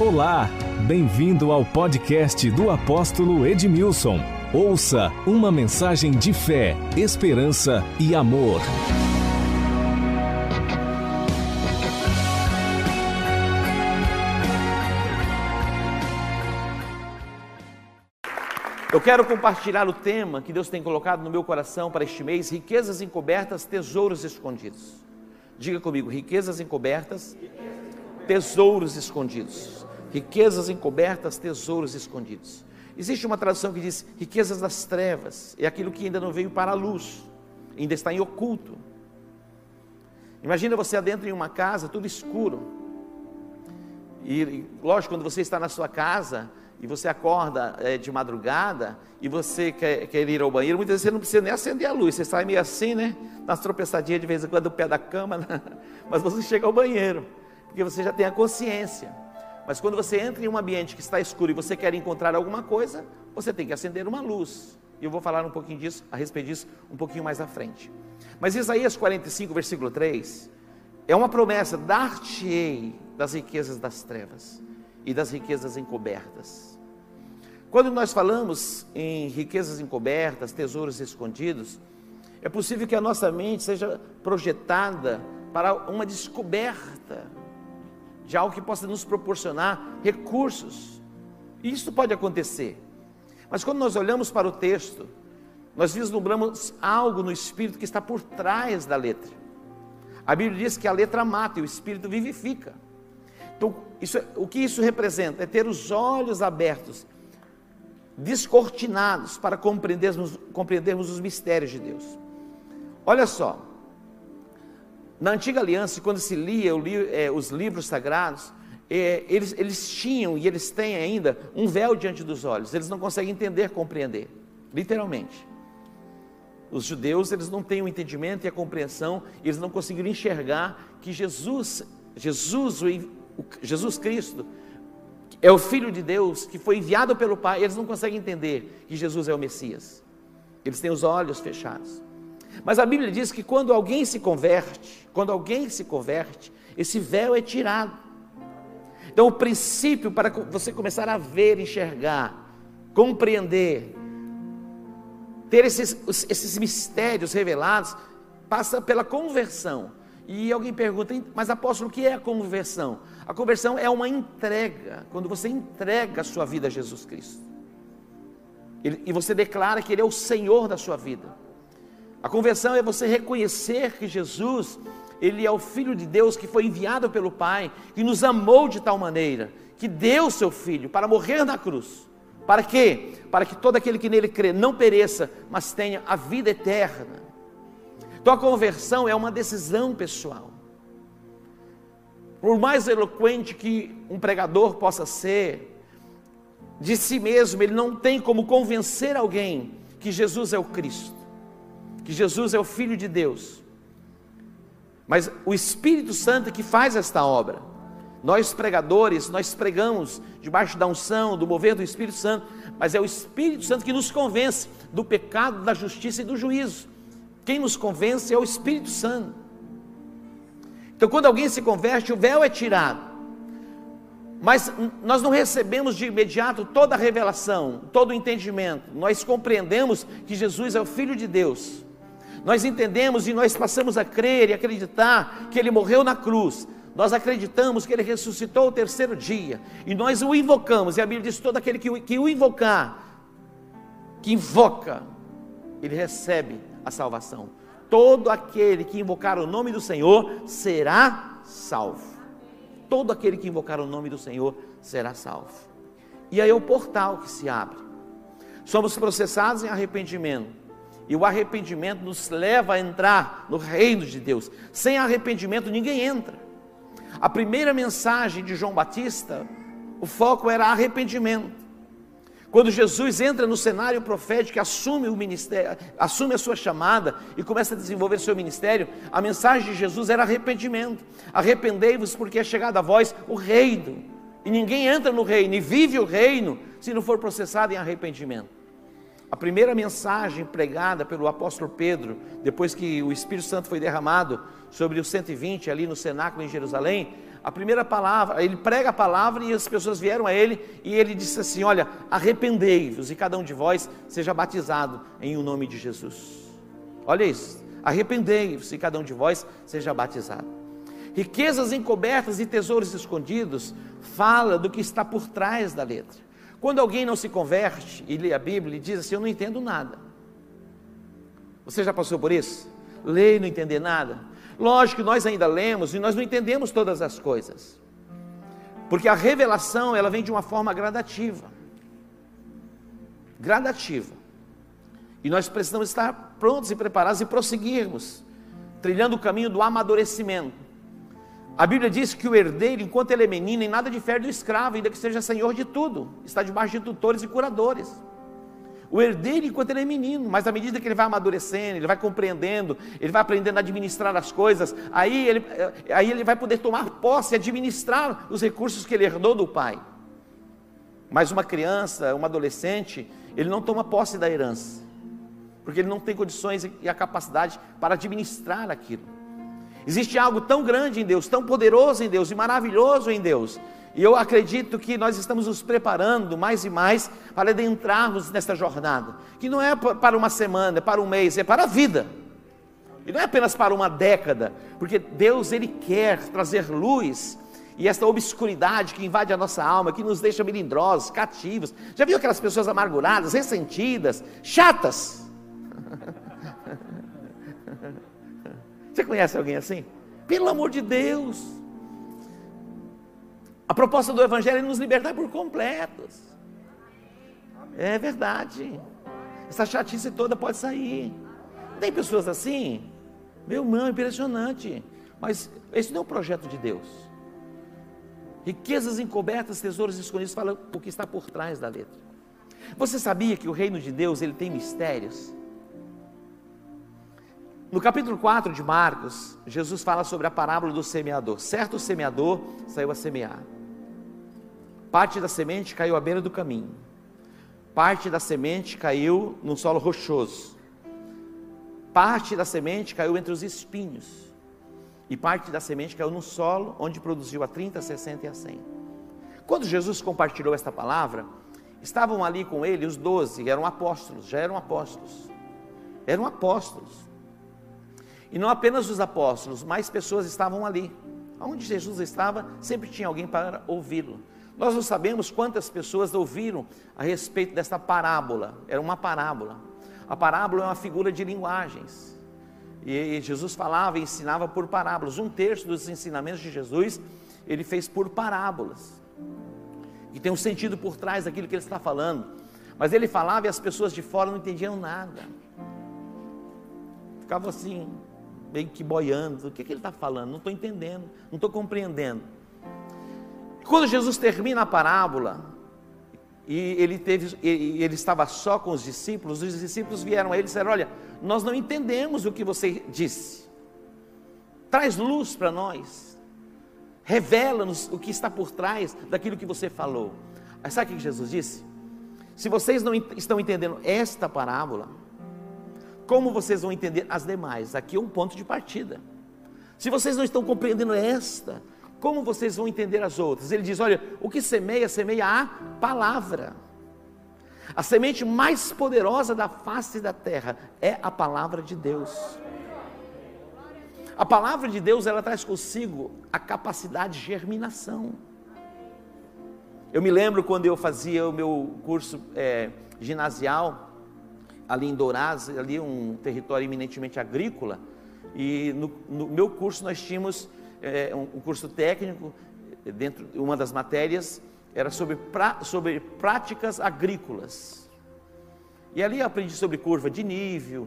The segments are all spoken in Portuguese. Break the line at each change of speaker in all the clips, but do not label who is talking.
Olá, bem-vindo ao podcast do apóstolo Edmilson. Ouça uma mensagem de fé, esperança e amor.
Eu quero compartilhar o tema que Deus tem colocado no meu coração para este mês: riquezas encobertas, tesouros escondidos. Diga comigo, riquezas encobertas, tesouros escondidos. Riquezas encobertas, tesouros escondidos. Existe uma tradução que diz riquezas das trevas, é aquilo que ainda não veio para a luz, ainda está em oculto. Imagina você adentro em uma casa, tudo escuro. E, lógico, quando você está na sua casa, e você acorda é, de madrugada e você quer, quer, ir ao banheiro, muitas vezes você não precisa nem acender a luz, você sai meio assim, né? Nas tropeçadinhas de vez em quando o pé da cama, mas você chega ao banheiro, porque você já tem a consciência. Mas quando você entra em um ambiente que está escuro e você quer encontrar alguma coisa, você tem que acender uma luz. E eu vou falar um pouquinho disso, a respeito disso, um pouquinho mais à frente. Mas Isaías 45, versículo 3, é uma promessa: dar-te-ei das riquezas das trevas e das riquezas encobertas quando nós falamos em riquezas encobertas, tesouros escondidos, é possível que a nossa mente seja projetada para uma descoberta de algo que possa nos proporcionar recursos. Isso pode acontecer. Mas quando nós olhamos para o texto, nós vislumbramos algo no espírito que está por trás da letra. A Bíblia diz que a letra mata e o espírito vivifica. Então, isso, é, o que isso representa? É ter os olhos abertos descortinados para compreendermos, compreendermos os mistérios de Deus. Olha só, na antiga aliança, quando se lia é, os livros sagrados, é, eles, eles tinham e eles têm ainda um véu diante dos olhos, eles não conseguem entender, compreender, literalmente. Os judeus, eles não têm o entendimento e a compreensão, eles não conseguiram enxergar que Jesus, Jesus, o, Jesus Cristo, é o Filho de Deus que foi enviado pelo Pai, eles não conseguem entender que Jesus é o Messias. Eles têm os olhos fechados. Mas a Bíblia diz que quando alguém se converte, quando alguém se converte, esse véu é tirado. Então, o princípio para você começar a ver, enxergar, compreender, ter esses, esses mistérios revelados, passa pela conversão. E alguém pergunta, mas apóstolo, o que é a conversão? A conversão é uma entrega, quando você entrega a sua vida a Jesus Cristo. E você declara que Ele é o Senhor da sua vida. A conversão é você reconhecer que Jesus, Ele é o Filho de Deus que foi enviado pelo Pai, que nos amou de tal maneira, que deu seu Filho para morrer na cruz. Para quê? Para que todo aquele que nele crê não pereça, mas tenha a vida eterna. Então a conversão é uma decisão pessoal. Por mais eloquente que um pregador possa ser, de si mesmo, ele não tem como convencer alguém que Jesus é o Cristo, que Jesus é o Filho de Deus. Mas o Espírito Santo que faz esta obra. Nós pregadores, nós pregamos debaixo da unção, do mover do Espírito Santo, mas é o Espírito Santo que nos convence do pecado, da justiça e do juízo. Quem nos convence é o Espírito Santo. Então, quando alguém se converte, o véu é tirado. Mas nós não recebemos de imediato toda a revelação, todo o entendimento. Nós compreendemos que Jesus é o Filho de Deus. Nós entendemos e nós passamos a crer e acreditar que Ele morreu na cruz. Nós acreditamos que Ele ressuscitou o terceiro dia. E nós o invocamos. E a Bíblia diz: todo aquele que, que o invocar, que invoca, ele recebe a salvação. Todo aquele que invocar o nome do Senhor será salvo. Todo aquele que invocar o nome do Senhor será salvo. E aí é o portal que se abre. Somos processados em arrependimento. E o arrependimento nos leva a entrar no reino de Deus. Sem arrependimento ninguém entra. A primeira mensagem de João Batista, o foco era arrependimento. Quando Jesus entra no cenário profético, assume o ministério, assume a sua chamada e começa a desenvolver seu ministério, a mensagem de Jesus era arrependimento. Arrependei-vos porque é chegado a vós o reino. E ninguém entra no reino e vive o reino se não for processado em arrependimento. A primeira mensagem pregada pelo apóstolo Pedro, depois que o Espírito Santo foi derramado sobre os 120 ali no cenáculo em Jerusalém, a primeira palavra, ele prega a palavra e as pessoas vieram a ele e ele disse assim: Olha, arrependei-vos e cada um de vós seja batizado em o nome de Jesus. Olha isso, arrependei-vos e cada um de vós seja batizado. Riquezas encobertas e tesouros escondidos fala do que está por trás da letra. Quando alguém não se converte e lê a Bíblia e diz assim: Eu não entendo nada. Você já passou por isso? Lê e não entender nada? Lógico que nós ainda lemos e nós não entendemos todas as coisas. Porque a revelação, ela vem de uma forma gradativa. Gradativa. E nós precisamos estar prontos e preparados e prosseguirmos, trilhando o caminho do amadurecimento. A Bíblia diz que o herdeiro, enquanto ele é menino, em nada difere do escravo, ainda que seja senhor de tudo, está debaixo de tutores e curadores. O herdeiro enquanto ele é menino, mas à medida que ele vai amadurecendo, ele vai compreendendo, ele vai aprendendo a administrar as coisas, aí ele, eh, aí ele vai poder tomar posse e administrar os recursos que ele herdou do pai. Mas uma criança, um adolescente, ele não toma posse da herança, porque ele não tem condições e a capacidade para administrar aquilo. Existe algo tão grande em Deus, tão poderoso em Deus e maravilhoso em Deus, e eu acredito que nós estamos nos preparando mais e mais para adentrarmos nesta jornada, que não é para uma semana, é para um mês, é para a vida. E não é apenas para uma década, porque Deus ele quer trazer luz e esta obscuridade que invade a nossa alma, que nos deixa melindrosos, cativos. Já viu aquelas pessoas amarguradas, ressentidas, chatas? Você conhece alguém assim? Pelo amor de Deus. A proposta do Evangelho é nos libertar por completos. É verdade. Essa chatice toda pode sair. Tem pessoas assim? Meu irmão, impressionante. Mas esse não é o projeto de Deus. Riquezas encobertas, tesouros escondidos, fala o que está por trás da letra. Você sabia que o reino de Deus ele tem mistérios? No capítulo 4 de Marcos, Jesus fala sobre a parábola do semeador. Certo semeador saiu a semear. Parte da semente caiu à beira do caminho. Parte da semente caiu num solo rochoso. Parte da semente caiu entre os espinhos. E parte da semente caiu no solo, onde produziu a 30, 60 e a 100. Quando Jesus compartilhou esta palavra, estavam ali com ele os doze, eram apóstolos, já eram apóstolos. Eram apóstolos. E não apenas os apóstolos, mais pessoas estavam ali. Onde Jesus estava, sempre tinha alguém para ouvi-lo. Nós não sabemos quantas pessoas ouviram a respeito desta parábola. Era uma parábola. A parábola é uma figura de linguagens. E Jesus falava e ensinava por parábolas. Um terço dos ensinamentos de Jesus ele fez por parábolas. E tem um sentido por trás daquilo que ele está falando. Mas ele falava e as pessoas de fora não entendiam nada. Ficavam assim, meio que boiando. O que, que ele está falando? Não estou entendendo, não estou compreendendo. Quando Jesus termina a parábola, e ele, teve, e ele estava só com os discípulos, os discípulos vieram a ele e disseram: Olha, nós não entendemos o que você disse, traz luz para nós, revela-nos o que está por trás daquilo que você falou. Sabe o que Jesus disse? Se vocês não estão entendendo esta parábola, como vocês vão entender as demais? Aqui é um ponto de partida. Se vocês não estão compreendendo esta, como vocês vão entender as outras? Ele diz: olha, o que semeia, semeia a palavra. A semente mais poderosa da face da terra é a palavra de Deus. A palavra de Deus, ela traz consigo a capacidade de germinação. Eu me lembro quando eu fazia o meu curso é, ginasial, ali em Dourados, ali um território eminentemente agrícola, e no, no meu curso nós tínhamos é, um, um, curso técnico, dentro de uma das matérias, era sobre, pra, sobre práticas agrícolas. E ali eu aprendi sobre curva de nível,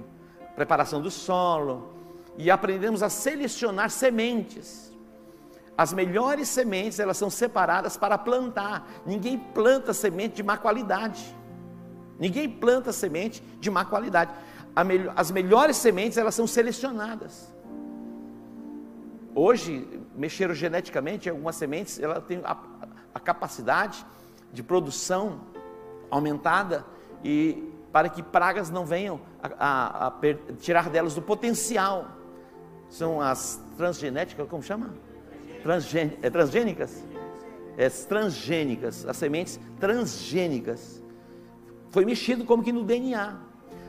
preparação do solo, e aprendemos a selecionar sementes. As melhores sementes, elas são separadas para plantar. Ninguém planta semente de má qualidade. Ninguém planta semente de má qualidade. As melhores sementes, elas são selecionadas. Hoje, mexeram geneticamente, algumas sementes, ela tem a, a capacidade de produção aumentada e para que pragas não venham a, a, a tirar delas do potencial. São as transgenéticas, como chama? transgên, é, transgênicas? É, transgênicas, as sementes transgênicas. Foi mexido como que no DNA.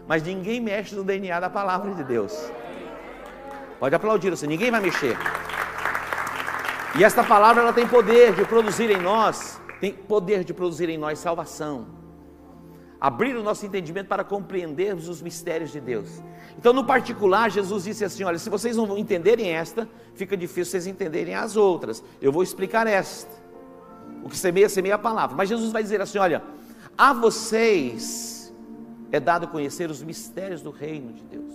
Mas ninguém mexe no DNA da palavra de Deus. Pode aplaudir você, ninguém vai mexer. E esta palavra ela tem poder de produzir em nós, tem poder de produzir em nós salvação. Abrir o nosso entendimento para compreendermos os mistérios de Deus. Então, no particular, Jesus disse assim: Olha, se vocês não entenderem esta, fica difícil vocês entenderem as outras. Eu vou explicar esta. O que semeia, semeia a palavra. Mas Jesus vai dizer assim: Olha, a vocês é dado conhecer os mistérios do reino de Deus.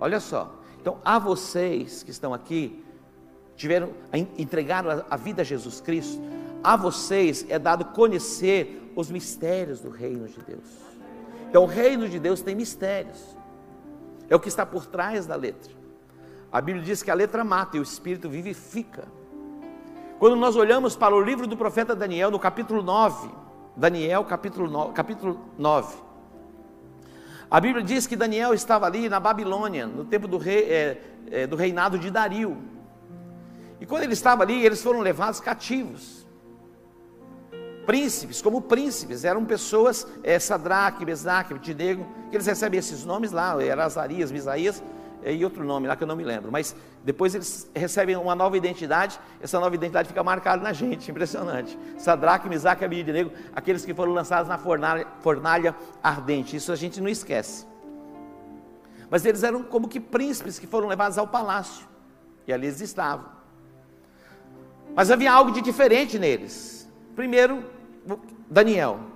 Olha só. Então, a vocês que estão aqui, tiveram, entregaram a, vida a Jesus Cristo, a vocês é dado conhecer os mistérios do reino de Deus. Então, o reino de Deus tem mistérios, é o que está por trás da letra. A Bíblia diz que a letra mata e o espírito vivifica. Quando nós olhamos para o livro do profeta Daniel, no capítulo 9, Daniel, capítulo 9, capítulo 9 a Bíblia diz que Daniel estava ali na Babilônia, no tempo do, rei, é, é, do reinado de Dario. E quando ele estava ali, eles foram levados cativos. Príncipes, como príncipes, eram pessoas, é, Sadraque, Mesaque, Abednego, que eles recebem esses nomes lá, era Azarias, Misaías, e outro nome lá que eu não me lembro. Mas depois eles recebem uma nova identidade, essa nova identidade fica marcada na gente, impressionante. Sadraque, Misaque e Abednego, aqueles que foram lançados na fornalha, fornalha ardente, isso a gente não esquece. Mas eles eram como que príncipes que foram levados ao palácio, e ali eles estavam. Mas havia algo de diferente neles. Primeiro, Daniel.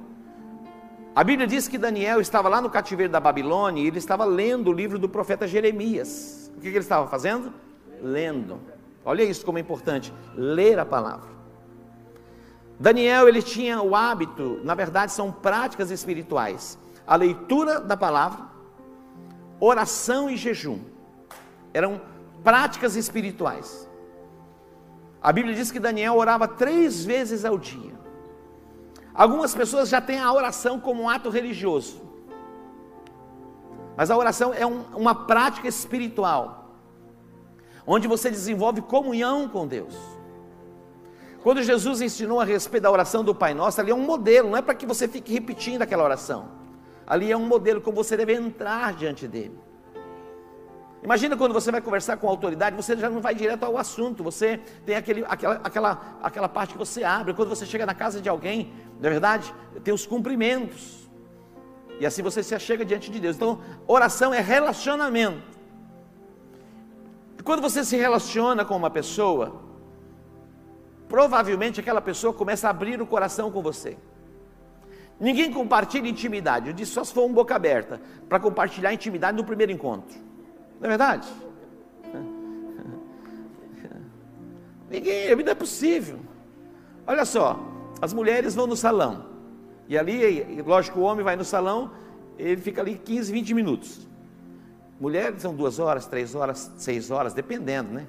A Bíblia diz que Daniel estava lá no cativeiro da Babilônia e ele estava lendo o livro do profeta Jeremias. O que, ele estava fazendo? Lendo. Olha isso como é importante, ler a palavra. Daniel, ele tinha o hábito, na verdade são práticas espirituais. A leitura da palavra, oração e jejum. Eram práticas espirituais. A Bíblia diz que Daniel orava três vezes ao dia. Algumas pessoas já têm a oração como um ato religioso. Mas a oração é um, uma prática espiritual, onde você desenvolve comunhão com Deus. Quando Jesus ensinou a respeito da oração do Pai Nosso, ali é um modelo, não é para que você fique repetindo aquela oração. Ali é um modelo como você deve entrar diante dele. Imagina quando você vai conversar com a autoridade, você já não vai direto ao assunto, você tem aquele, aquela, aquela, aquela parte que você abre. Quando você chega na casa de alguém, não é verdade? Tem os cumprimentos. E assim você se achega diante de Deus. Então, oração é relacionamento. E quando você se relaciona com uma pessoa, provavelmente aquela pessoa começa a abrir o coração com você. Ninguém compartilha intimidade, eu disse só se for um boca aberta, para compartilhar intimidade no primeiro encontro. Não é verdade? Ninguém, vida é possível. Olha só, as mulheres vão no salão. E ali, lógico, o homem vai no salão, ele fica ali 15, 20 minutos. Mulheres são duas horas, três horas, seis horas, dependendo, né?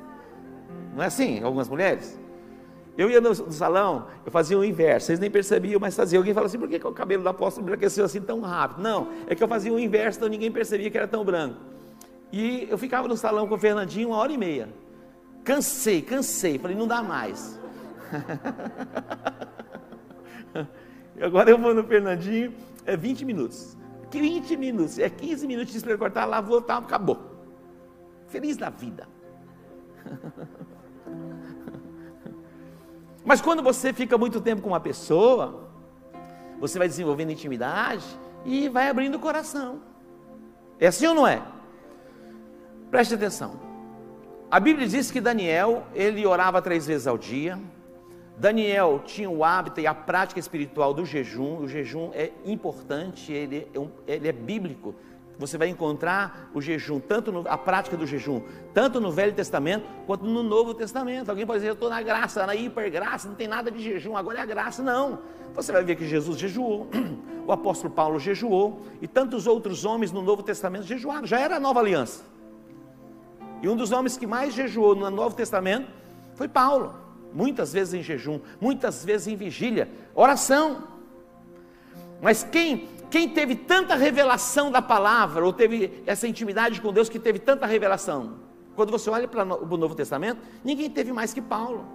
Não é assim, algumas mulheres? Eu ia no, salão, eu fazia o inverso, vocês nem percebiam, mas fazia. Alguém fala assim, por que, que o cabelo do apóstolo embranqueceu assim tão rápido? Não, é que eu fazia o inverso, então ninguém percebia que era tão branco. E eu ficava no salão com o Fernandinho uma hora e meia. Cansei, cansei. Falei, não dá mais. Agora eu vou no Fernandinho, é 20 minutos. 20 minutos, é 15 minutos para cortar, lá, voltar, acabou. Feliz da vida. Mas quando você fica muito tempo com uma pessoa, você vai desenvolvendo intimidade e vai abrindo o coração. É assim ou não é? Preste atenção. A Bíblia diz que Daniel, ele orava três vezes ao dia. Daniel tinha o hábito e a prática espiritual do jejum. O jejum é importante, ele é, um, ele é bíblico. Você vai encontrar o jejum, tanto no, a prática do jejum, tanto no Velho Testamento quanto no Novo Testamento. Alguém pode dizer, eu estou na graça, na hipergraça, não tem nada de jejum, agora é a graça. Não. Você vai ver que Jesus jejuou, o apóstolo Paulo jejuou, e tantos outros homens no Novo Testamento jejuaram. Já era a nova aliança. E um dos homens que mais jejuou no Novo Testamento foi Paulo. Muitas vezes em jejum, muitas vezes em vigília, oração. Mas quem, quem teve tanta revelação da palavra, ou teve essa intimidade com Deus que teve tanta revelação? Quando você olha para o Novo Testamento, ninguém teve mais que Paulo.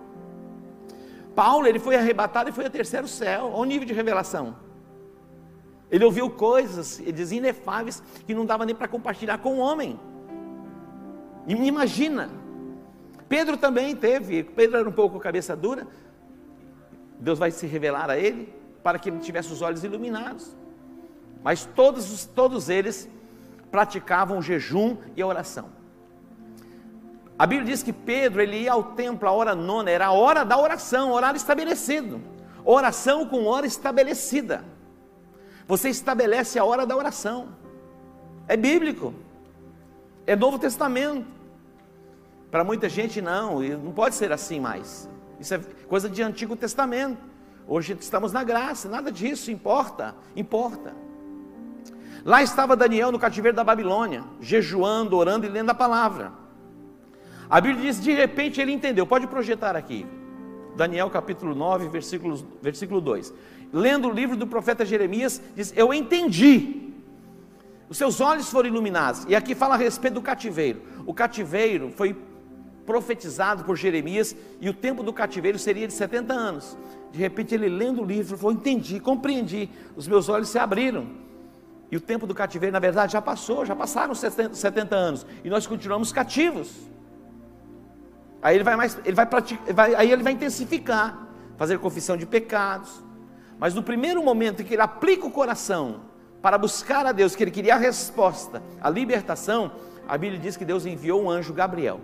Paulo, ele foi arrebatado e foi ao terceiro céu. Olha o nível de revelação. Ele ouviu coisas, ele diz, inefáveis, que não dava nem para compartilhar com o homem. E me imagina. Pedro também teve, Pedro era um pouco cabeça dura. Deus vai se revelar a ele para que ele tivesse os olhos iluminados. Mas todos, todos eles praticavam jejum e a oração. A Bíblia diz que Pedro ele ia ao templo a hora nona, era a hora da oração, horário estabelecido. Oração com hora estabelecida. Você estabelece a hora da oração. É bíblico. É Novo Testamento. Para muita gente não, não pode ser assim mais. Isso é coisa de Antigo Testamento. Hoje estamos na graça, nada disso importa, importa. Lá estava Daniel no cativeiro da Babilônia, jejuando, orando e lendo a palavra. A Bíblia diz: de repente ele entendeu. Pode projetar aqui. Daniel capítulo 9, versículo, versículo 2. Lendo o livro do profeta Jeremias, diz: Eu entendi. Os seus olhos foram iluminados. E aqui fala a respeito do cativeiro. O cativeiro foi profetizado por Jeremias e o tempo do cativeiro seria de 70 anos. De repente ele lendo o livro falou: Entendi, compreendi. Os meus olhos se abriram. E o tempo do cativeiro, na verdade, já passou, já passaram 70 anos. E nós continuamos cativos. Aí ele vai mais, ele vai vai, aí ele vai intensificar, fazer confissão de pecados. Mas no primeiro momento em que ele aplica o coração para buscar a Deus, que ele queria a resposta, a libertação, a Bíblia diz que Deus enviou um anjo Gabriel.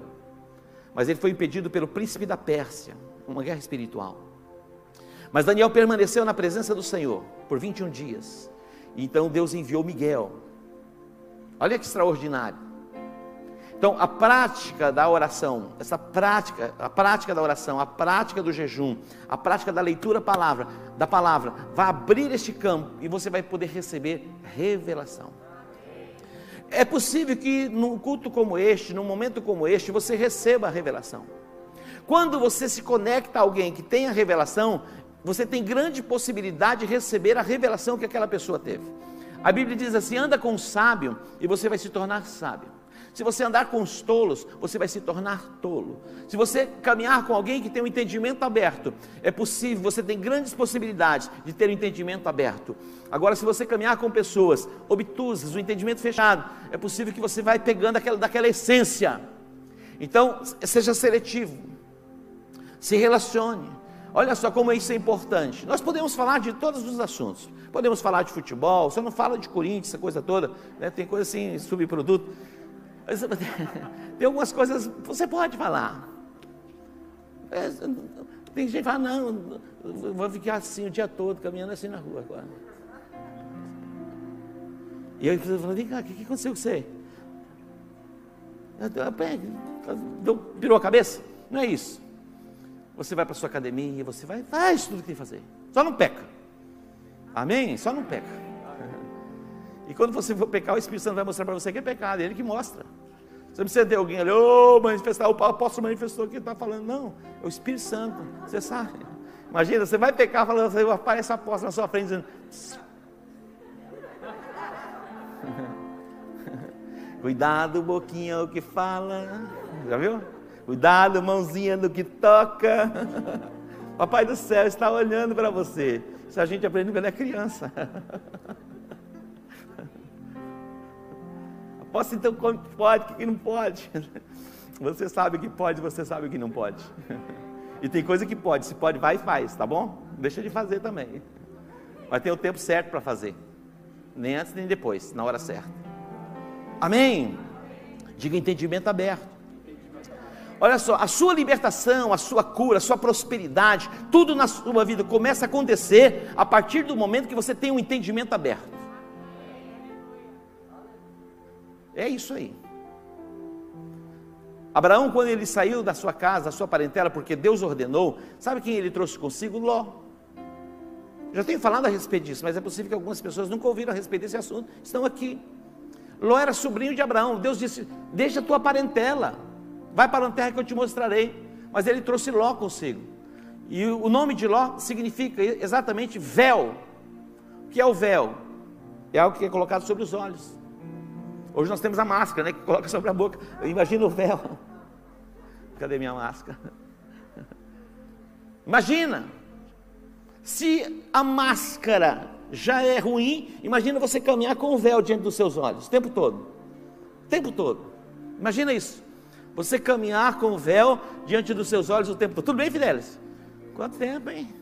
Mas ele foi impedido pelo príncipe da Pérsia, uma guerra espiritual. Mas Daniel permaneceu na presença do Senhor por 21 dias. Então Deus enviou Miguel. Olha que extraordinário. Então, a prática da oração, essa prática, a prática da oração, a prática do jejum, a prática da leitura palavra, da palavra, vai abrir este campo e você vai poder receber revelação. É possível que num culto como este, num momento como este, você receba a revelação. Quando você se conecta a alguém que tem a revelação, você tem grande possibilidade de receber a revelação que aquela pessoa teve. A Bíblia diz assim: anda com o sábio e você vai se tornar sábio. Se você andar com os tolos, você vai se tornar tolo. Se você caminhar com alguém que tem um entendimento aberto, é possível, você tem grandes possibilidades de ter um entendimento aberto. Agora, se você caminhar com pessoas obtusas, o um entendimento fechado, é possível que você vai pegando aquela, daquela essência. Então, seja seletivo, se relacione, Olha só como isso é importante. Nós podemos falar de todos os assuntos. Podemos falar de futebol, você não fala de Corinthians, essa coisa toda, né? tem coisa assim, subproduto. Tem algumas coisas, você pode falar. É, tem gente que fala, não, vou ficar assim o dia todo, caminhando assim na rua agora. E eu falei, vem cá, o que, que aconteceu com você? Virou a cabeça? Não é isso. Você vai para sua academia, você vai, faz tudo o que tem que fazer. Só não peca. Amém? Só não peca. E quando você for pecar, o Espírito Santo vai mostrar para você que é pecado, é ele que mostra. Você não precisa ter alguém ali, ô, oh, manifestar, o apóstolo manifestou que está falando. Não, é o Espírito Santo, você sabe. Imagina, você vai pecar falando, você aparece a apóstolo na sua frente dizendo. Cuidado, boquinha, o que fala. Já viu? Cuidado, mãozinha no que toca. Papai do céu está olhando para você. Isso a gente aprende quando é criança. Posso então como pode, o que não pode? Você sabe o que pode, você sabe o que não pode. E tem coisa que pode, se pode, vai e faz, tá bom? Deixa de fazer também. Mas tem o tempo certo para fazer. Nem antes nem depois, na hora certa. Amém? Diga entendimento aberto. Olha só, a sua libertação, a sua cura, a sua prosperidade, tudo na sua vida começa a acontecer a partir do momento que você tem um entendimento aberto. É isso aí. Abraão, quando ele saiu da sua casa, da sua parentela, porque Deus ordenou, sabe quem ele trouxe consigo? Ló. Já tenho falado a respeito disso, mas é possível que algumas pessoas nunca ouviram a respeito desse assunto, estão aqui. Ló era sobrinho de Abraão. Deus disse: Deixa a tua parentela. Vai para uma terra que eu te mostrarei. Mas ele trouxe Ló consigo. E o nome de Ló significa exatamente véu. O que é o véu? É algo que é colocado sobre os olhos. Hoje nós temos a máscara, né? Que coloca sobre a boca. Eu imagino o véu. Cadê minha máscara? Imagina. Se a máscara já é ruim, imagina você caminhar com o véu diante dos seus olhos, o tempo todo. O tempo todo. Imagina isso. Você caminhar com o véu diante dos seus olhos o tempo todo. Tudo bem, Fidelis? Quanto tempo, hein?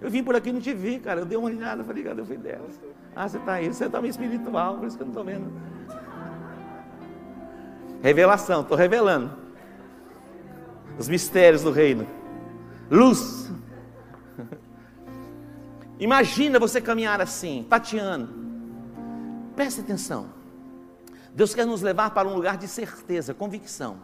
Eu vim por aqui e não te vi, cara. Eu dei uma olhada, falei, cadê o Fidelis? Ah, você está aí. Você está meio espiritual, por isso que eu não estou vendo. Revelação, estou revelando. Os mistérios do reino. Luz. Imagina você caminhar assim, tateando. Preste atenção. Deus quer nos levar para um lugar de certeza, convicção.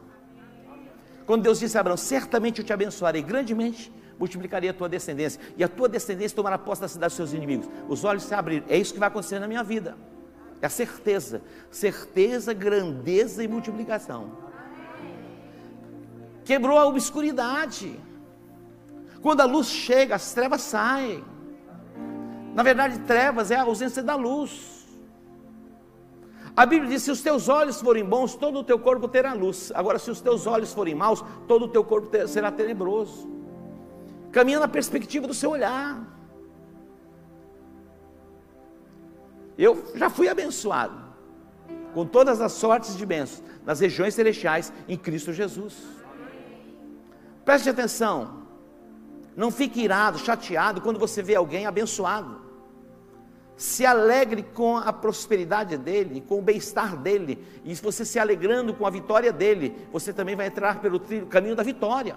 Quando Deus disse a Abraão: Certamente eu te abençoarei grandemente, multiplicarei a tua descendência, e a tua descendência tomará posse da cidade dos seus inimigos. Os olhos se abriram. É isso que vai acontecer na minha vida. É a certeza. Certeza, grandeza e multiplicação. Quebrou a obscuridade. Quando a luz chega, as trevas saem. Na verdade, trevas é a ausência da luz. A Bíblia diz: se os teus olhos forem bons, todo o teu corpo terá luz. Agora, se os teus olhos forem maus, todo o teu corpo será tenebroso. Caminha na perspectiva do seu olhar. Eu já fui abençoado com todas as sortes de bênçãos nas regiões celestiais em Cristo Jesus. Preste atenção, não fique irado, chateado quando você vê alguém abençoado. Se alegre com a prosperidade dele, com o bem-estar dele. E se você se alegrando com a vitória dele, você também vai entrar pelo caminho da vitória.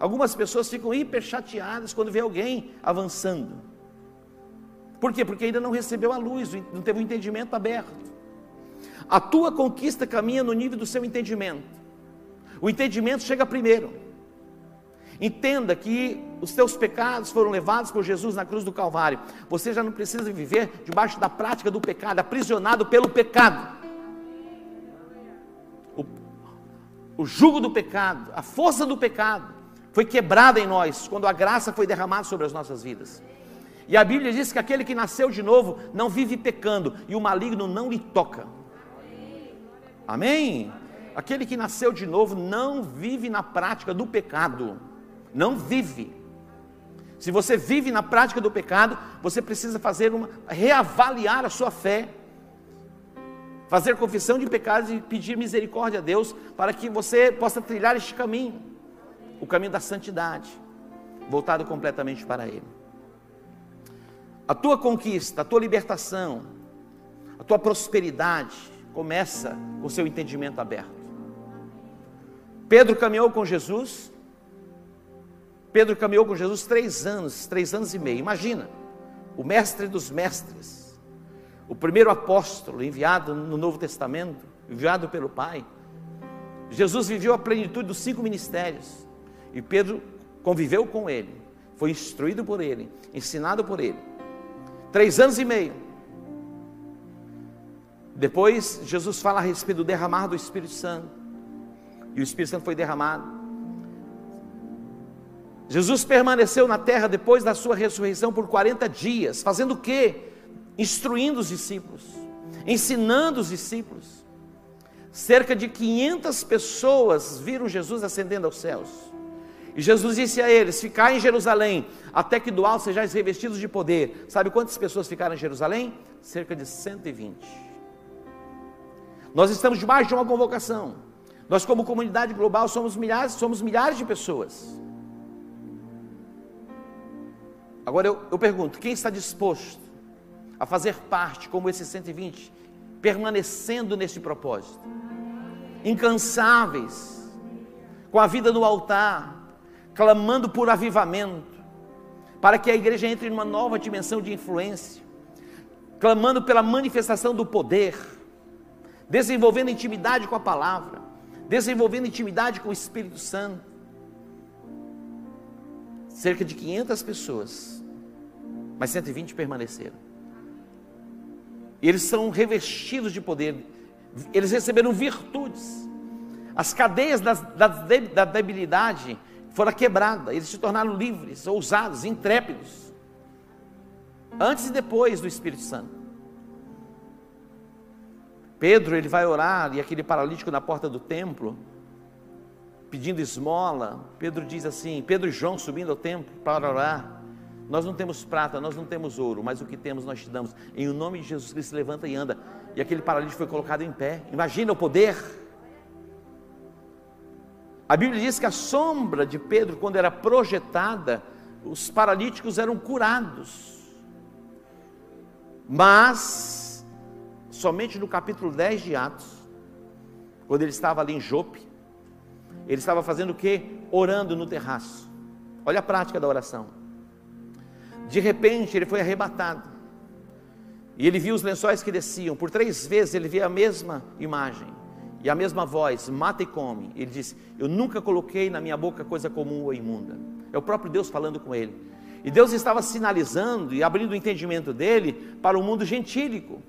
Algumas pessoas ficam hiper chateadas quando vê alguém avançando. Por quê? Porque ainda não recebeu a luz, não teve o um entendimento aberto. A tua conquista caminha no nível do seu entendimento. O entendimento chega primeiro. Entenda que os teus pecados foram levados por Jesus na cruz do Calvário. Você já não precisa viver debaixo da prática do pecado, aprisionado pelo pecado. O, o jugo do pecado, a força do pecado, foi quebrada em nós quando a graça foi derramada sobre as nossas vidas. E a Bíblia diz que aquele que nasceu de novo não vive pecando e o maligno não lhe toca. Amém? Aquele que nasceu de novo não vive na prática do pecado não vive. Se você vive na prática do pecado, você precisa fazer uma reavaliar a sua fé, fazer confissão de pecados e pedir misericórdia a Deus para que você possa trilhar este caminho, o caminho da santidade, voltado completamente para Ele. A tua conquista, a tua libertação, a tua prosperidade começa com seu entendimento aberto. Pedro caminhou com Jesus, Pedro caminhou com Jesus três anos, três anos e meio. Imagina, o mestre dos mestres, o primeiro apóstolo enviado no Novo Testamento, enviado pelo Pai. Jesus viveu a plenitude dos cinco ministérios e Pedro conviveu com ele, foi instruído por ele, ensinado por ele. Três anos e meio. Depois, Jesus fala a respeito do derramar do Espírito Santo. E o Espírito Santo foi derramado. Jesus permaneceu na terra depois da sua ressurreição por 40 dias, fazendo o quê? Instruindo os discípulos, ensinando os discípulos. Cerca de 500 pessoas viram Jesus ascendendo aos céus. E Jesus disse a eles: Ficai em Jerusalém, até que do alto sejais revestidos de poder. Sabe quantas pessoas ficaram em Jerusalém? Cerca de 120. Nós estamos debaixo de uma convocação. Nós, como comunidade global, somos milhares, somos milhares de pessoas. Agora eu, eu pergunto: quem está disposto a fazer parte, como esses 120, permanecendo nesse propósito? Incansáveis, com a vida no altar, clamando por avivamento, para que a igreja entre em uma nova dimensão de influência, clamando pela manifestação do poder, desenvolvendo intimidade com a palavra, desenvolvendo intimidade com o Espírito Santo. Cerca de 500 pessoas mas 120 permaneceram. E eles são revestidos de poder, eles receberam virtudes. As cadeias da, da, da debilidade foram quebradas, eles se tornaram livres, ousados, intrépidos. Antes e depois do Espírito Santo. Pedro, ele vai orar e aquele paralítico na porta do templo, pedindo esmola. Pedro diz assim: Pedro e João subindo ao templo para orar. Nós não temos prata, nós não temos ouro, mas o que temos nós te damos. Em o nome de Jesus Cristo, levanta e anda. E aquele paralítico foi colocado em pé. Imagina o poder. A Bíblia diz que a sombra de Pedro, quando era projetada, os paralíticos eram curados. Mas, somente no capítulo 10 de Atos, quando ele estava ali em Jope, ele estava fazendo o que? Orando no terraço. Olha a prática da oração. De repente ele foi arrebatado. E ele viu os lençóis que desciam. Por três vezes ele via a mesma imagem e a mesma voz: mata e come. Ele disse: Eu nunca coloquei na minha boca coisa comum ou imunda. É o próprio Deus falando com ele. E Deus estava sinalizando e abrindo o entendimento dele para o mundo gentílico,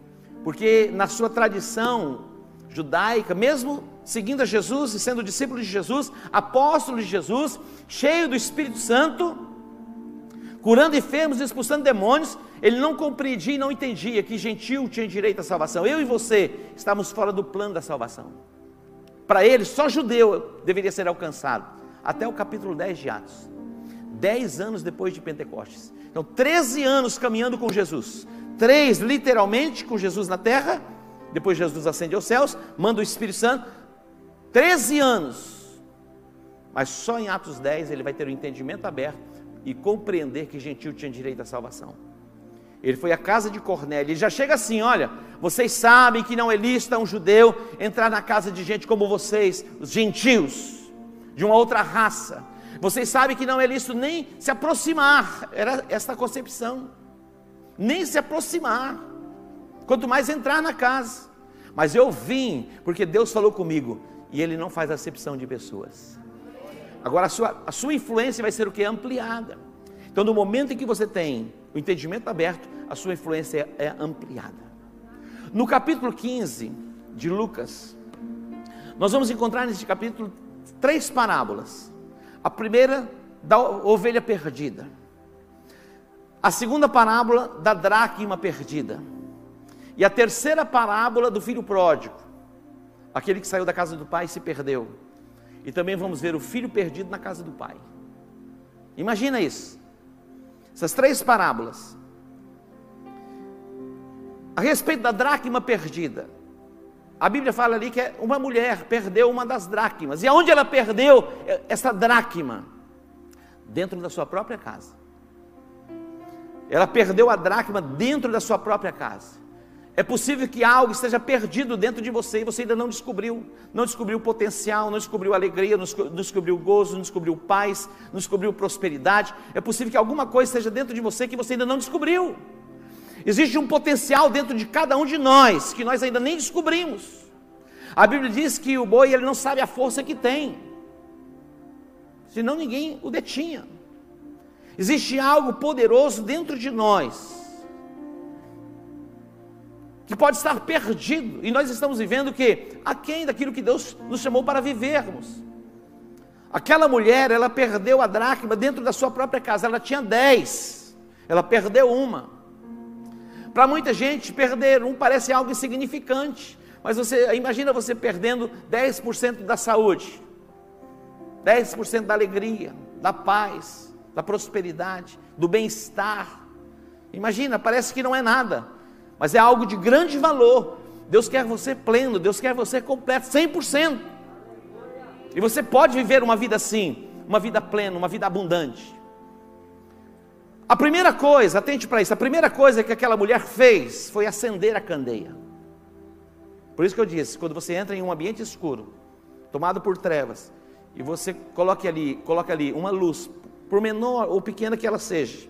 porque na sua tradição judaica, mesmo seguindo a Jesus e sendo discípulo de Jesus, apóstolo de Jesus, cheio do Espírito Santo, curando enfermos, expulsando demônios, ele não compreendia e não entendia que gentil tinha direito à salvação. Eu e você estamos fora do plano da salvação. Para ele, só judeu deveria ser alcançado. Até o capítulo 10 de Atos. Dez anos depois de Pentecostes. Então, 13 anos caminhando com Jesus. Três, literalmente, com Jesus na terra. Depois Jesus ascende aos céus, manda o Espírito Santo. 13 anos. Mas só em Atos 10 ele vai ter o entendimento aberto e compreender que gentil tinha direito à salvação. Ele foi à casa de Cornélio, ele já chega assim: olha, vocês sabem que não é lícito um judeu entrar na casa de gente como vocês, os gentios, de uma outra raça. Vocês sabem que não é lícito nem se aproximar, era esta concepção, nem se aproximar, quanto mais entrar na casa. Mas eu vim porque Deus falou comigo, e Ele não faz acepção de pessoas. Agora a sua, a sua influência vai ser o que? Ampliada. Então, no momento em que você tem o entendimento aberto, a sua influência é, é ampliada. No capítulo 15 de Lucas, nós vamos encontrar nesse capítulo três parábolas. A primeira da ovelha perdida. A segunda parábola da dracma perdida. E a terceira parábola do filho pródigo. Aquele que saiu da casa do pai e se perdeu. E também vamos ver o filho perdido na casa do pai. Imagina isso. Essas três parábolas. A respeito da dracma perdida. A Bíblia fala ali que uma mulher perdeu uma das dracmas. E aonde ela perdeu essa dracma? Dentro da sua própria casa. Ela perdeu a dracma dentro da sua própria casa. É possível que algo esteja perdido dentro de você e você ainda não descobriu. Não descobriu o potencial, não descobriu alegria, não descobriu gozo, não descobriu paz, não descobriu prosperidade. É possível que alguma coisa esteja dentro de você que você ainda não descobriu. Existe um potencial dentro de cada um de nós que nós ainda nem descobrimos. A Bíblia diz que o boi ele não sabe a força que tem, senão ninguém o detinha. Existe algo poderoso dentro de nós que pode estar perdido, e nós estamos vivendo que aquém daquilo que Deus nos chamou para vivermos. Aquela mulher, ela perdeu a dracma dentro da sua própria casa, ela tinha dez, ela perdeu uma. Para muita gente, perder um parece algo insignificante, mas você imagina você perdendo 10% da saúde, 10% da alegria, da paz, da prosperidade, do bem-estar. Imagina, parece que não é nada, mas é algo de grande valor. Deus quer você pleno, Deus quer você completo, 100%. E você pode viver uma vida assim, uma vida plena, uma vida abundante. A primeira coisa, atente para isso, a primeira coisa que aquela mulher fez foi acender a candeia. Por isso que eu disse, quando você entra em um ambiente escuro, tomado por trevas, e você coloque ali, coloca ali uma luz, por menor ou pequena que ela seja,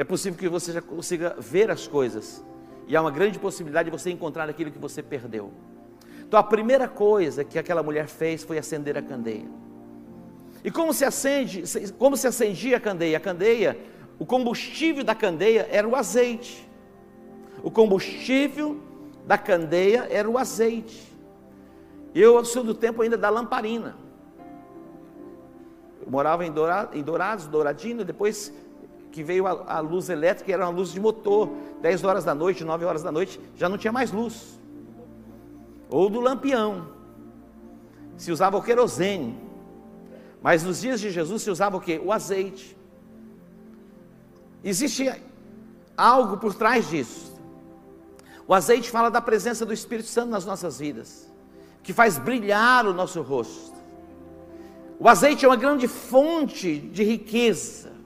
é possível que você já consiga ver as coisas. E há uma grande possibilidade de você encontrar aquilo que você perdeu. Então a primeira coisa que aquela mulher fez foi acender a candeia. E como se acende, como se acendia a candeia? A candeia, o combustível da candeia era o azeite. O combustível da candeia era o azeite. Eu sou do tempo ainda da lamparina. Eu morava em Dourados, Douradina, depois que veio a, a, luz elétrica, era uma luz de motor, 10 horas da noite, 9 horas da noite, já não tinha mais luz. ou do lampião. Se usava o querosene. Mas nos dias de Jesus se usava o que? O azeite. Existe algo por trás disso. O azeite fala da presença do Espírito Santo nas nossas vidas, que faz brilhar o nosso rosto. O azeite é uma grande fonte de riqueza.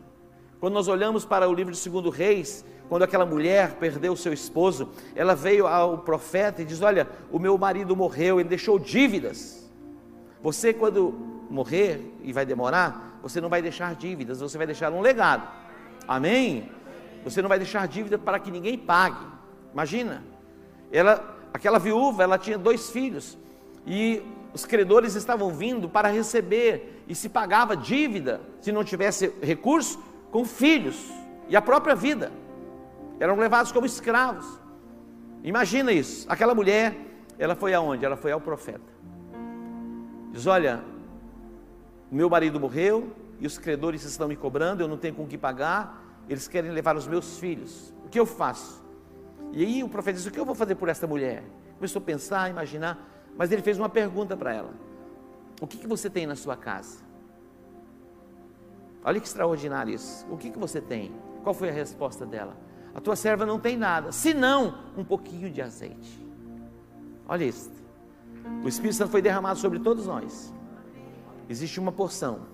Quando nós olhamos para o livro de 2 Reis, quando aquela mulher perdeu seu esposo, ela veio ao profeta e diz: Olha, o meu marido morreu, ele deixou dívidas. Você, quando morrer e vai demorar, você não vai deixar dívidas, você vai deixar um legado. Amém? Você não vai deixar dívida para que ninguém pague. Imagina, ela, aquela viúva, ela tinha dois filhos e os credores estavam vindo para receber e se pagava dívida, se não tivesse recurso, com filhos e a própria vida. Eram levados como escravos. Imagina isso. Aquela mulher, ela foi aonde? Ela foi ao profeta. Diz: Olha, meu marido morreu e os credores estão me cobrando, eu não tenho com o que pagar, eles querem levar os meus filhos. O que eu faço? E aí o profeta diz: O que eu vou fazer por esta mulher? Começou a pensar, a imaginar, mas ele fez uma pergunta para ela: O que, que você tem na sua casa? Olha que extraordinário isso. O que, que você tem? Qual foi a resposta dela? A tua serva não tem nada, senão um pouquinho de azeite. Olha isso. O Espírito Santo foi derramado sobre todos nós. Existe uma porção.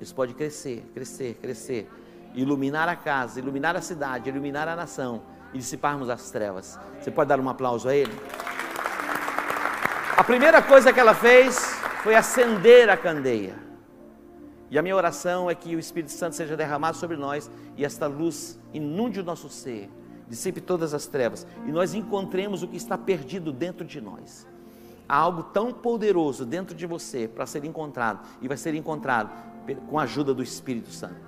Isso pode crescer, crescer, crescer. Iluminar a casa, iluminar a cidade, iluminar a nação e dissiparmos as trevas. Você pode dar um aplauso a ele? A primeira coisa que ela fez foi acender a candeia. E a minha oração é que o Espírito Santo seja derramado sobre nós e esta luz inunde o nosso ser, dissipe todas as trevas e nós encontremos o que está perdido dentro de nós. Há algo tão poderoso dentro de você para ser encontrado e vai ser encontrado com a ajuda do Espírito Santo.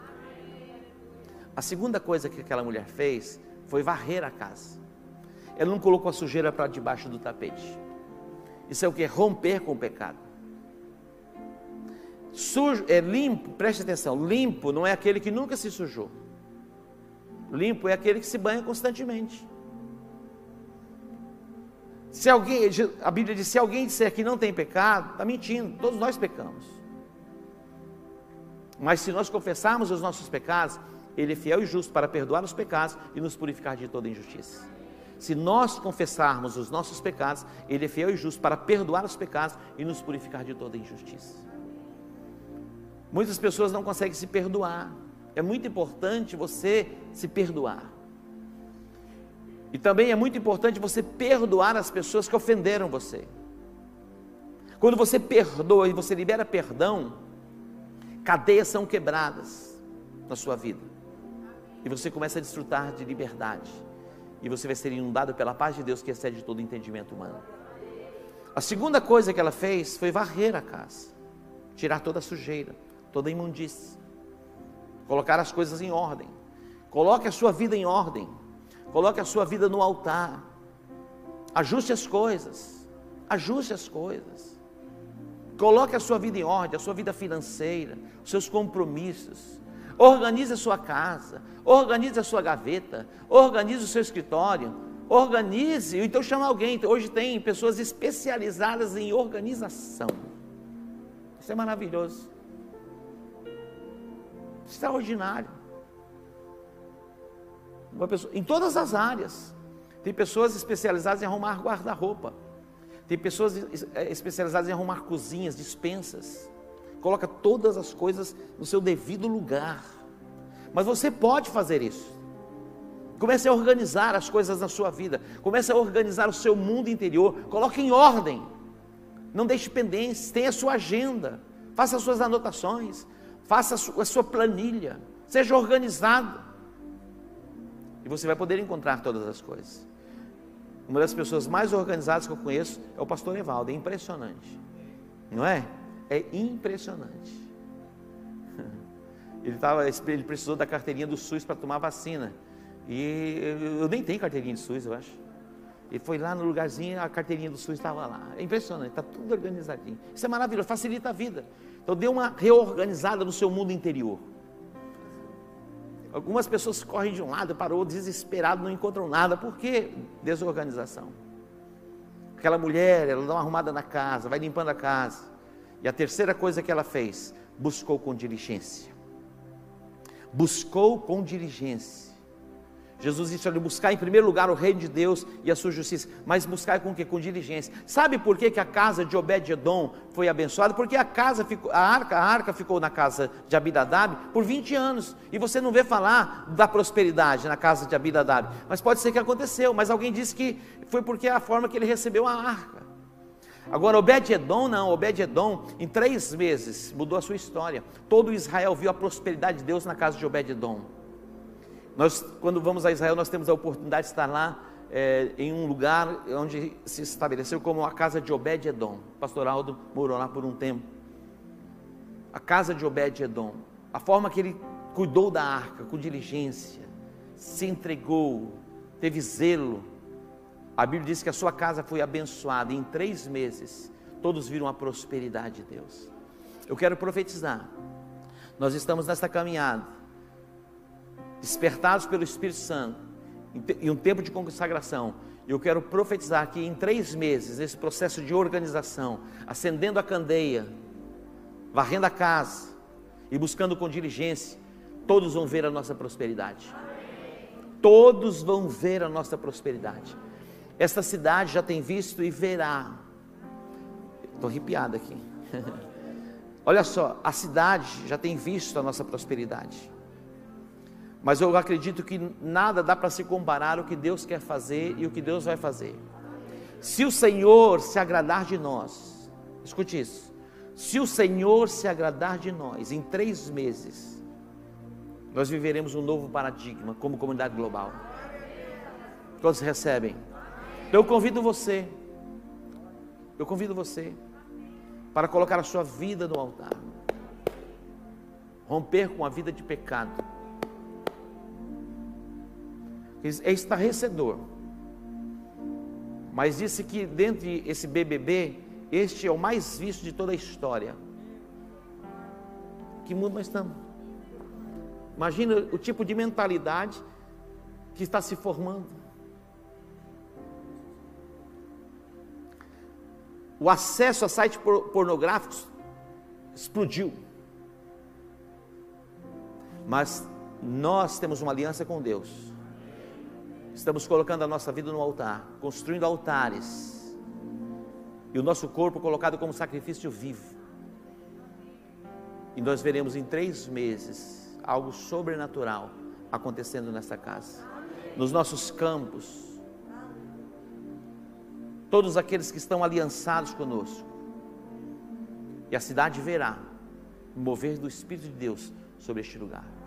A segunda coisa que aquela mulher fez foi varrer a casa. Ela não colocou a sujeira para debaixo do tapete. Isso é o que? Romper com o pecado. Sujo, é limpo, preste atenção, limpo não é aquele que nunca se sujou. Limpo é aquele que se banha constantemente. Se alguém, a Bíblia diz, se alguém disser que não tem pecado, está mentindo, todos nós pecamos. Mas se nós confessarmos os nossos pecados, ele é fiel e justo para perdoar os pecados e nos purificar de toda injustiça. Se nós confessarmos os nossos pecados, Ele é fiel e justo para perdoar os pecados e nos purificar de toda injustiça. Muitas pessoas não conseguem se perdoar. É muito importante você se perdoar. E também é muito importante você perdoar as pessoas que ofenderam você. Quando você perdoa e você libera perdão, cadeias são quebradas na sua vida e você começa a desfrutar de liberdade. E você vai ser inundado pela paz de Deus que excede todo entendimento humano. A segunda coisa que ela fez foi varrer a casa, tirar toda a sujeira, toda imundície, colocar as coisas em ordem. Coloque a sua vida em ordem, coloque a sua vida no altar, ajuste as coisas, ajuste as coisas. Coloque a sua vida em ordem, a sua vida financeira, os seus compromissos, Organize a sua casa, organize a sua gaveta, organize o seu escritório, organize, então chama alguém. Hoje tem pessoas especializadas em organização. Isso é maravilhoso. Extraordinário. Pessoa, em todas as áreas. Tem pessoas especializadas em arrumar guarda-roupa. Tem pessoas especializadas em arrumar cozinhas, dispensas. Coloca todas as coisas no seu devido lugar. Mas você pode fazer isso. Comece a organizar as coisas na sua vida. Comece a organizar o seu mundo interior. Coloque em ordem. Não deixe pendências. Tenha a sua agenda. Faça as suas anotações. Faça a sua planilha. Seja organizado. E você vai poder encontrar todas as coisas. Uma das pessoas mais organizadas que eu conheço é o pastor Evaldo. É impressionante. Não é? É impressionante. Ele, tava, ele precisou da carteirinha do SUS para tomar vacina. E eu nem tenho carteirinha do SUS, eu acho. Ele foi lá no lugarzinho, a carteirinha do SUS estava lá. É impressionante, está tudo organizadinho. Isso é maravilhoso, facilita a vida. Então dê uma reorganizada no seu mundo interior. Algumas pessoas correm de um lado outro, desesperado, não encontram nada. Por quê? Desorganização. Aquela mulher, ela dá uma arrumada na casa, vai limpando a casa. E a terceira coisa que ela fez, buscou com diligência. Buscou com diligência. Jesus disse: olha, buscar em primeiro lugar o reino de Deus e a sua justiça, mas buscar com que? Com diligência. Sabe por que, que a casa de Obed-Edom foi abençoada? Porque a casa ficou, a arca, a arca ficou na casa de Abinadab por 20 anos, e você não vê falar da prosperidade na casa de Abinadab, mas pode ser que aconteceu, mas alguém disse que foi porque a forma que ele recebeu a arca. Agora, Obed-Edom não, Obed-Edom, em três meses, mudou a sua história. Todo Israel viu a prosperidade de Deus na casa de Obed-Edom. Nós, quando vamos a Israel, nós temos a oportunidade de estar lá é, em um lugar onde se estabeleceu como a casa de Obed-Edom. Pastor Aldo morou lá por um tempo. A casa de Obed-Edom. A forma que ele cuidou da arca com diligência, se entregou, teve zelo. A Bíblia diz que a sua casa foi abençoada. E em três meses, todos viram a prosperidade de Deus. Eu quero profetizar. Nós estamos nesta caminhada despertados pelo Espírito Santo, em um tempo de consagração, eu quero profetizar que em três meses, nesse processo de organização, acendendo a candeia, varrendo a casa e buscando com diligência, todos vão ver a nossa prosperidade. Todos vão ver a nossa prosperidade. Esta cidade já tem visto e verá. Estou arrepiado aqui. Olha só, a cidade já tem visto a nossa prosperidade. Mas eu acredito que nada dá para se comparar o que Deus quer fazer e o que Deus vai fazer. Se o Senhor se agradar de nós, escute isso. Se o Senhor se agradar de nós, em três meses, nós viveremos um novo paradigma como comunidade global. Todos recebem. Então eu convido você, eu convido você para colocar a sua vida no altar, romper com a vida de pecado é estarrecedor. Mas disse que dentre esse BBB, este é o mais visto de toda a história. Que mundo nós estamos? Imagina o tipo de mentalidade que está se formando. O acesso a sites pornográficos explodiu. Mas nós temos uma aliança com Deus. Estamos colocando a nossa vida no altar, construindo altares, e o nosso corpo colocado como sacrifício vivo. E nós veremos em três meses algo sobrenatural acontecendo nessa casa, nos nossos campos. Todos aqueles que estão aliançados conosco, e a cidade verá o mover do Espírito de Deus sobre este lugar.